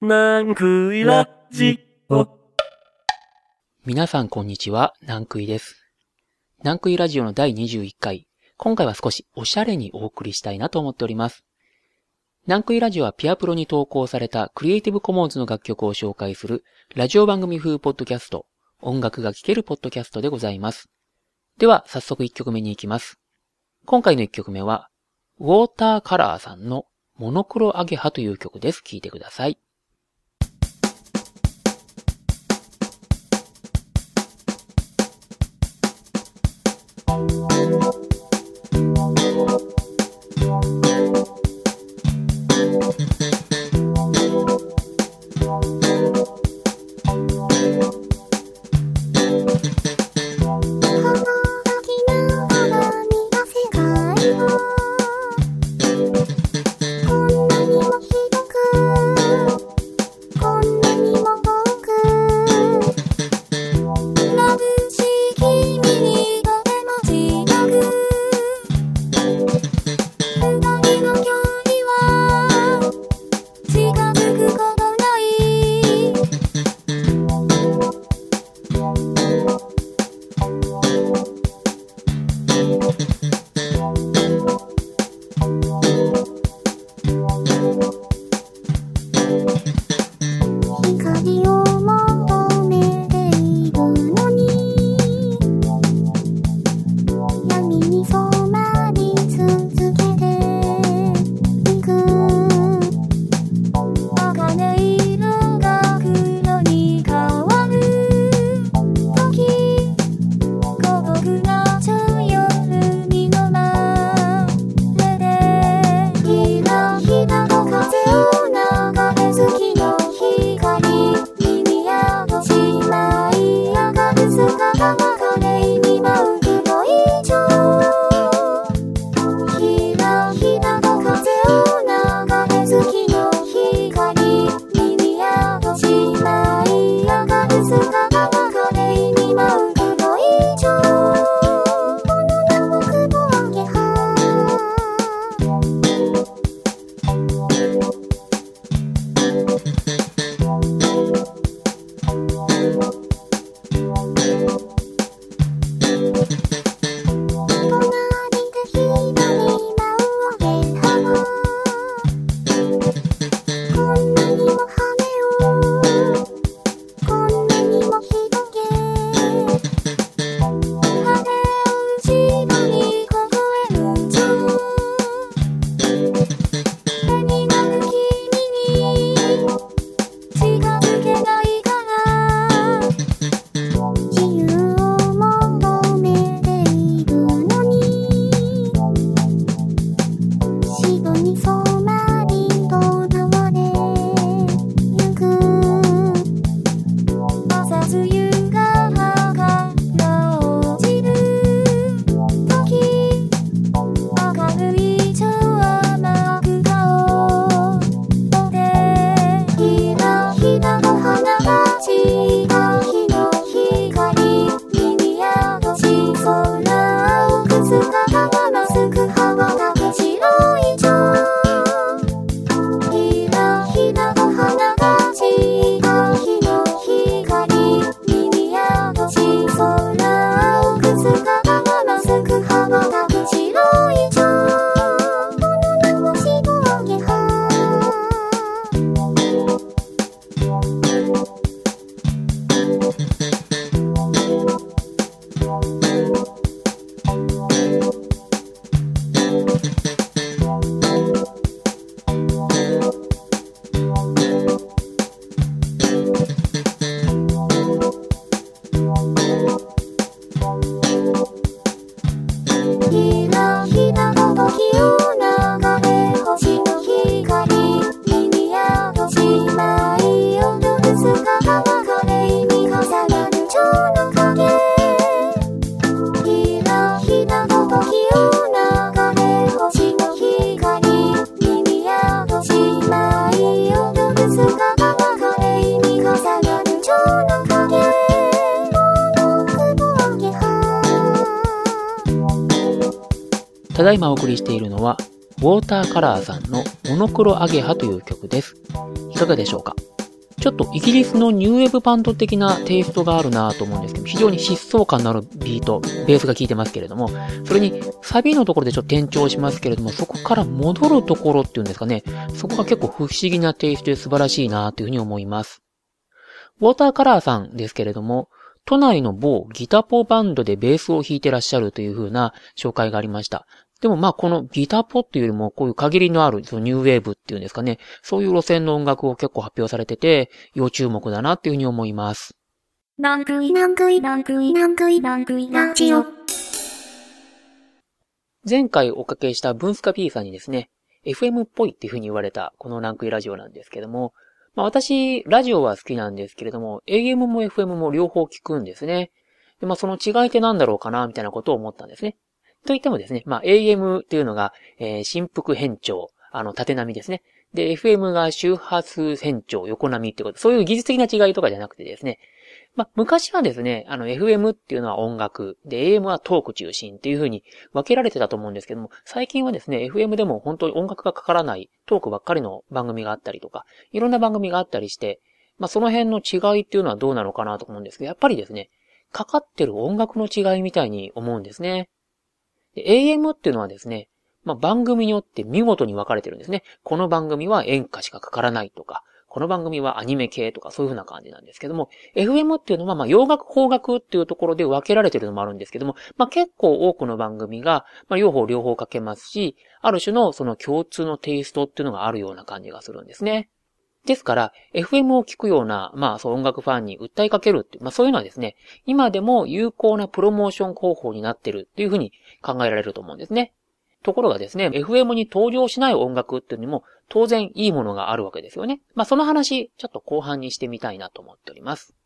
南杭ラジオ。皆さんこんにちは、南杭です。南杭ラジオの第21回。今回は少しおしゃれにお送りしたいなと思っております。南杭ラジオはピアプロに投稿されたクリエイティブコモンズの楽曲を紹介するラジオ番組風ポッドキャスト、音楽が聴けるポッドキャストでございます。では、早速1曲目に行きます。今回の1曲目は、ウォーターカラーさんのモノクロアゲハという曲です。聴いてください。カラーさんのモノクロアゲハという曲です。いかがでしょうか？ちょっとイギリスのニューウェブバンド的なテイストがあるなと思うんですけど、非常に疾走感のあるビート、ベースが効いてますけれども、それにサビのところでちょっと転調しますけれども、そこから戻るところっていうんですかね、そこが結構不思議なテイストで素晴らしいなというふうに思います。ウォーターカラーさんですけれども、都内の某ギタポバンドでベースを弾いてらっしゃるという風な紹介がありました。でもまあこのギターポっていうよりもこういう限りのあるそのニューウェーブっていうんですかね、そういう路線の音楽を結構発表されてて、要注目だなっていうふうに思います。なんくいなんくいなんくいなんくいなんくいラジオ。前回おかけしたブンスカ P さんにですね、FM っぽいっていうふうに言われたこのランクイラジオなんですけども、まあ私、ラジオは好きなんですけれども、AM も FM も両方聞くんですね。で、まあその違いって何だろうかな、みたいなことを思ったんですね。といってもですね、まあ、AM っていうのが、えー、振幅変調、あの、縦波ですね。で、FM が周波数変調、横波ってこと、そういう技術的な違いとかじゃなくてですね、まあ、昔はですね、あの、FM っていうのは音楽、で、AM はトーク中心っていう風に分けられてたと思うんですけども、最近はですね、FM でも本当に音楽がかからないトークばっかりの番組があったりとか、いろんな番組があったりして、まあ、その辺の違いっていうのはどうなのかなと思うんですけど、やっぱりですね、かかってる音楽の違いみたいに思うんですね。で AM っていうのはですね、まあ、番組によって見事に分かれてるんですね。この番組は演歌しかかからないとか、この番組はアニメ系とかそういう風な感じなんですけども、FM っていうのはま洋楽邦楽っていうところで分けられてるのもあるんですけども、まあ結構多くの番組が、まあ両方両方かけますし、ある種のその共通のテイストっていうのがあるような感じがするんですね。ですから、FM を聞くような、まあ、そう音楽ファンに訴えかけるって、まあそういうのはですね、今でも有効なプロモーション方法になってるっていうふうに考えられると思うんですね。ところがですね、FM に登場しない音楽っていうのにも当然いいものがあるわけですよね。まあその話、ちょっと後半にしてみたいなと思っております。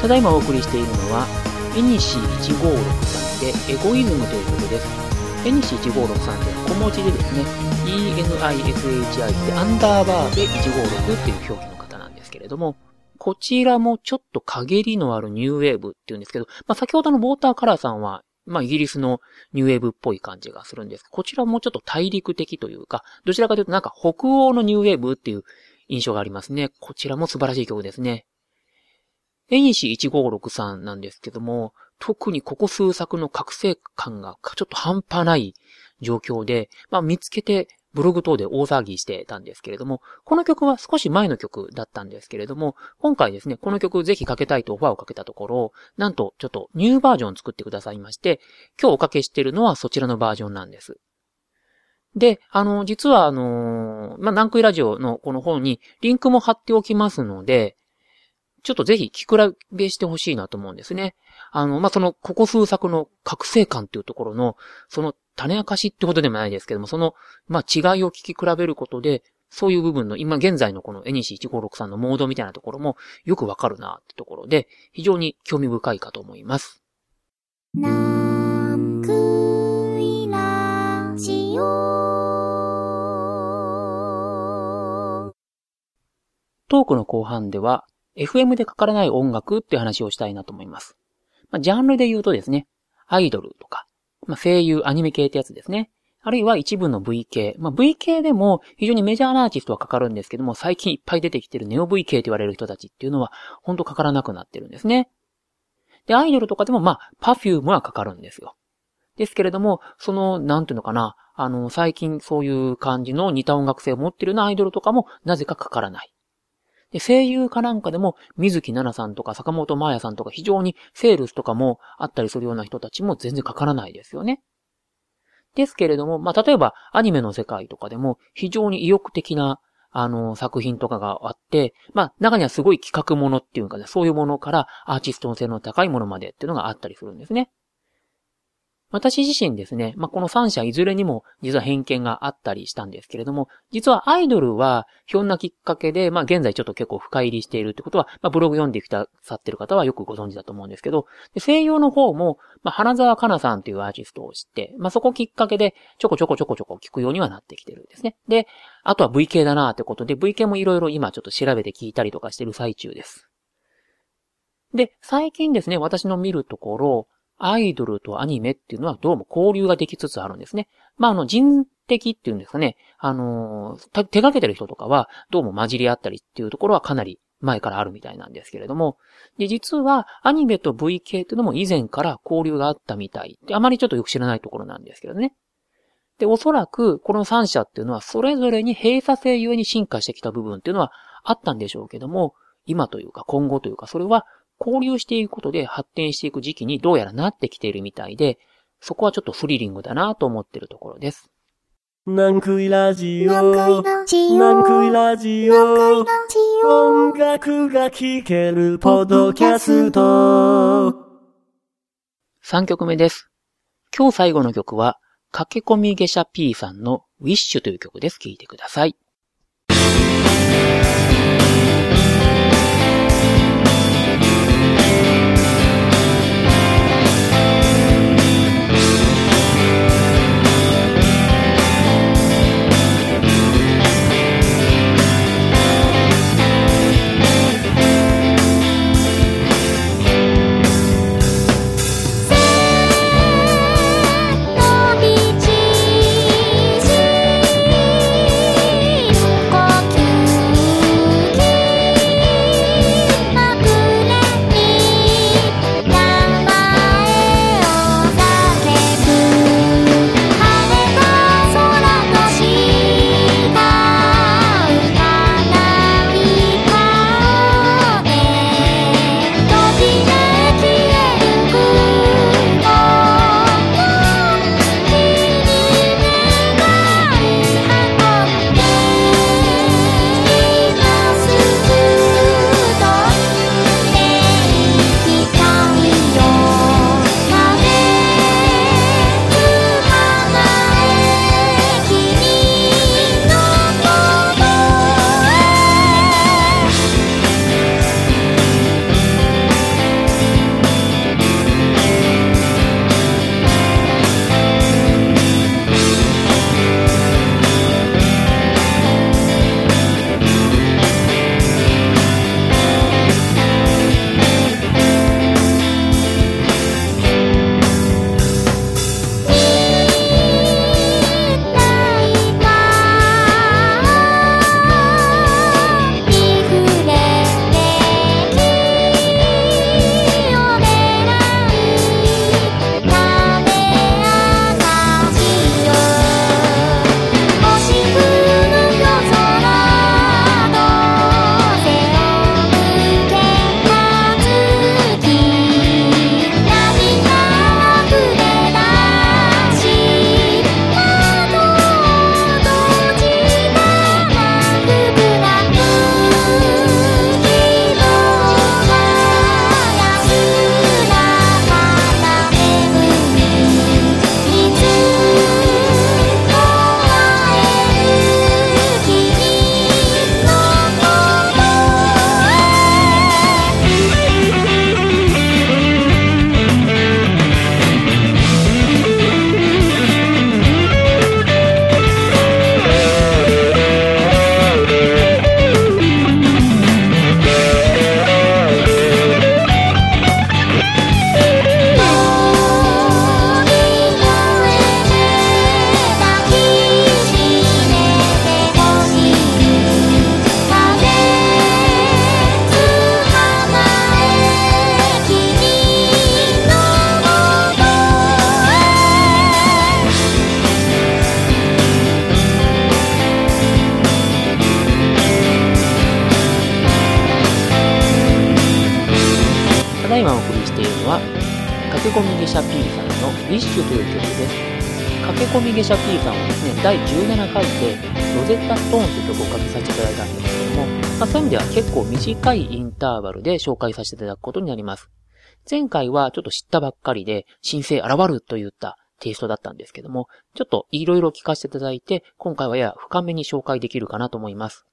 ただいまお送りしているのは、エニシ1563でエゴイズムという曲です。エニシ1563って小文字でですね、ENISHI でアンダーバーで156っていう表記の方なんですけれども、こちらもちょっと陰りのあるニューウェーブっていうんですけど、まあ、先ほどのウォーターカラーさんは、まあ、イギリスのニューウェーブっぽい感じがするんですこちらもちょっと大陸的というか、どちらかというとなんか北欧のニューウェーブっていう印象がありますね。こちらも素晴らしい曲ですね。エニシ1563なんですけども、特にここ数作の覚醒感がちょっと半端ない状況で、まあ見つけてブログ等で大騒ぎしてたんですけれども、この曲は少し前の曲だったんですけれども、今回ですね、この曲ぜひかけたいとオファーをかけたところ、なんとちょっとニューバージョン作ってくださいまして、今日おかけしてるのはそちらのバージョンなんです。で、あの、実はあのまあ、ナンクイラジオのこの本にリンクも貼っておきますので、ちょっとぜひ聞く比べしてほしいなと思うんですね。あの、まあ、その、ここ数作の覚醒感っていうところの、その種明かしってことでもないですけども、その、まあ、違いを聞き比べることで、そういう部分の、今現在のこの NEC1563 のモードみたいなところもよくわかるなってところで、非常に興味深いかと思います。トークの後半では、FM でかからない音楽って話をしたいなと思います。まあ、ジャンルで言うとですね、アイドルとか、まあ、声優、アニメ系ってやつですね。あるいは一部の V 系。まあ、V 系でも非常にメジャーなアーティストはかかるんですけども、最近いっぱい出てきてるネオ V 系と言われる人たちっていうのは、ほんとかからなくなってるんですね。で、アイドルとかでも、まあ、パフュームはかかるんですよ。ですけれども、その、なんていうのかな、あの、最近そういう感じの似た音楽性を持ってるようなアイドルとかも、なぜかかからない。で、声優かなんかでも、水木奈々さんとか坂本真綾さんとか非常にセールスとかもあったりするような人たちも全然かからないですよね。ですけれども、まあ、例えばアニメの世界とかでも非常に意欲的なあの、作品とかがあって、まあ、中にはすごい企画ものっていうかね、そういうものからアーティストの性の高いものまでっていうのがあったりするんですね。私自身ですね、まあ、この3社いずれにも実は偏見があったりしたんですけれども、実はアイドルはひょんなきっかけで、まあ、現在ちょっと結構深入りしているってことは、まあ、ブログ読んできた、さってる方はよくご存知だと思うんですけど、声優の方も、まあ、花沢香菜さんというアーティストを知って、まあ、そこきっかけでちょこちょこちょこちょこ聞くようにはなってきてるんですね。で、あとは VK だなってことで、VK もいろいろ今ちょっと調べて聞いたりとかしてる最中です。で、最近ですね、私の見るところ、アイドルとアニメっていうのはどうも交流ができつつあるんですね。まあ、あの、人的っていうんですかね。あの手掛けてる人とかはどうも混じり合ったりっていうところはかなり前からあるみたいなんですけれども。で、実はアニメと VK っていうのも以前から交流があったみたい。で、あまりちょっとよく知らないところなんですけどね。で、おそらくこの3社っていうのはそれぞれに閉鎖性ゆえに進化してきた部分っていうのはあったんでしょうけども、今というか今後というかそれは交流していくことで発展していく時期にどうやらなってきているみたいで、そこはちょっとスリリングだなと思ってるところです。なんくいラジオ。なんくいラジオ。音楽が聴けるポッドキャスト。3曲目です。今日最後の曲は、駆け込み下車 P さんのウィッシュという曲です。聴いてください。17回でロゼッタストーンという曲をかけさせていただいたんですけども、まあ、そういう意味では結構短いインターバルで紹介させていただくことになります。前回はちょっと知ったばっかりで、新星現るといったテイストだったんですけども、ちょっといろいろ聞かせていただいて、今回はやや深めに紹介できるかなと思います。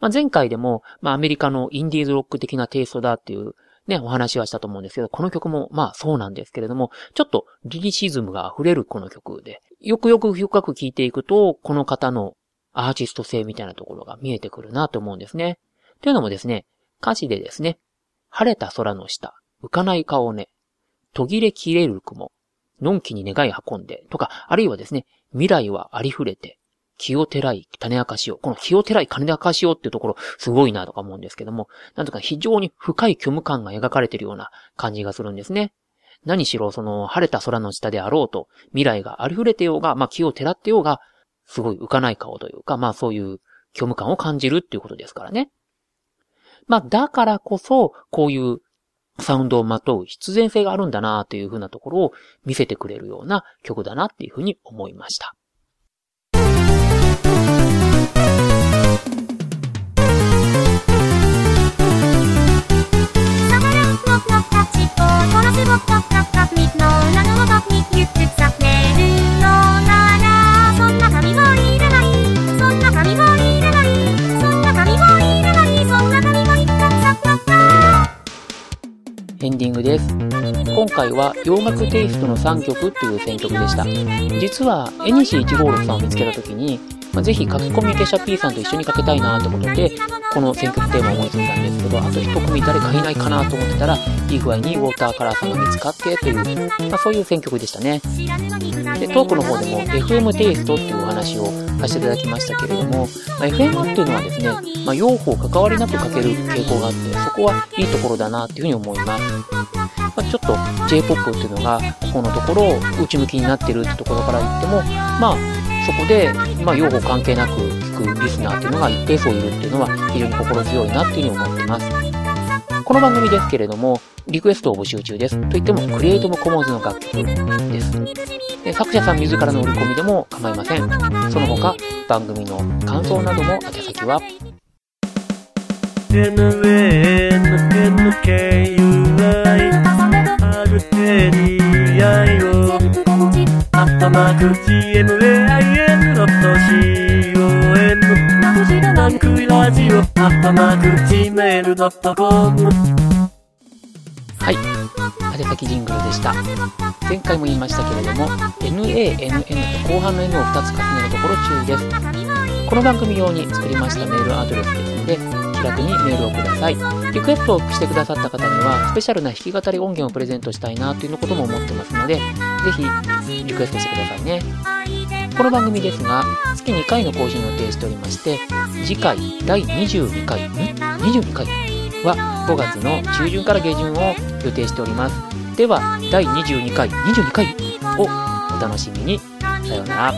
まあ、前回でも、まあ、アメリカのインディーズロック的なテイストだっていうね、お話はしたと思うんですけど、この曲もまあそうなんですけれども、ちょっとリリシズムが溢れるこの曲で、よくよく深く聴いていくと、この方のアーティスト性みたいなところが見えてくるなと思うんですね。というのもですね、歌詞でですね、晴れた空の下、浮かない顔ね、途切れ切れる雲、のんきに願い運んで、とか、あるいはですね、未来はありふれて、気をてらい種明かしを。この気をてらい種明かしをっていうところ、すごいなとか思うんですけども、なんとか非常に深い虚無感が描かれているような感じがするんですね。何しろ、その、晴れた空の下であろうと、未来がありふれてようが、まあ気を照らってようが、すごい浮かない顔というか、まあそういう虚無感を感じるっていうことですからね。まあだからこそ、こういうサウンドをまとう必然性があるんだなというふうなところを見せてくれるような曲だなっていうふうに思いました。エンディングです。今回は洋楽テイストの3曲っていう選曲でした。実は、エニシ156さんを見つけた時に、まあ、ぜひ書き込み消しゃ P さんと一緒にかけたいなと思ってこの選曲テーマを思いついたんですけど、あと一組誰かいないかなと思ってたら、いい具合にウォーターカラーさんが見つかってという、まあ、そういう選曲でしたね。で、トークの方でも FM テイストっていうお話をさせていただきましたけれども、まあ、FM っていうのはですね、まあ、両方関わりなくかける傾向があって、そこはいいところだなっていうふうに思います。まあ、ちょっと J-POP っていうのが、ここのところを内向きになってるってところから言っても、まあ、そこで、まあ、用語関係なく聞くリスナーっていうのが一定数いるっていうのは非常に心強いなっていうふうに思っています。この番組ですけれども、リクエストを募集中です。といっても、クリエイトムコモンズの楽曲です。で作者さん自らの売り込みでも構いません。その他、番組の感想なども宛先は、NNNKUI アットマーク GMAIN ドット COM ナンクイラジオアットマーク Gmail.com はい。宛先ジングルでした。前回も言いましたけれども、NANN と後半の N を2つ重ねるところ注意です。この番組用に作りましたメールアドレスですので、気楽にメールをください。リクエストをしてくださった方には、スペシャルな弾き語り音源をプレゼントしたいなということも思ってますので、ぜひリクエストしてくださいね。この番組ですが、月2回の更新を予定しておりまして、次回第22回、ん ?22 回？は5月の中旬から下旬を予定しております。では、第22回、22回をお楽しみに。さようなら。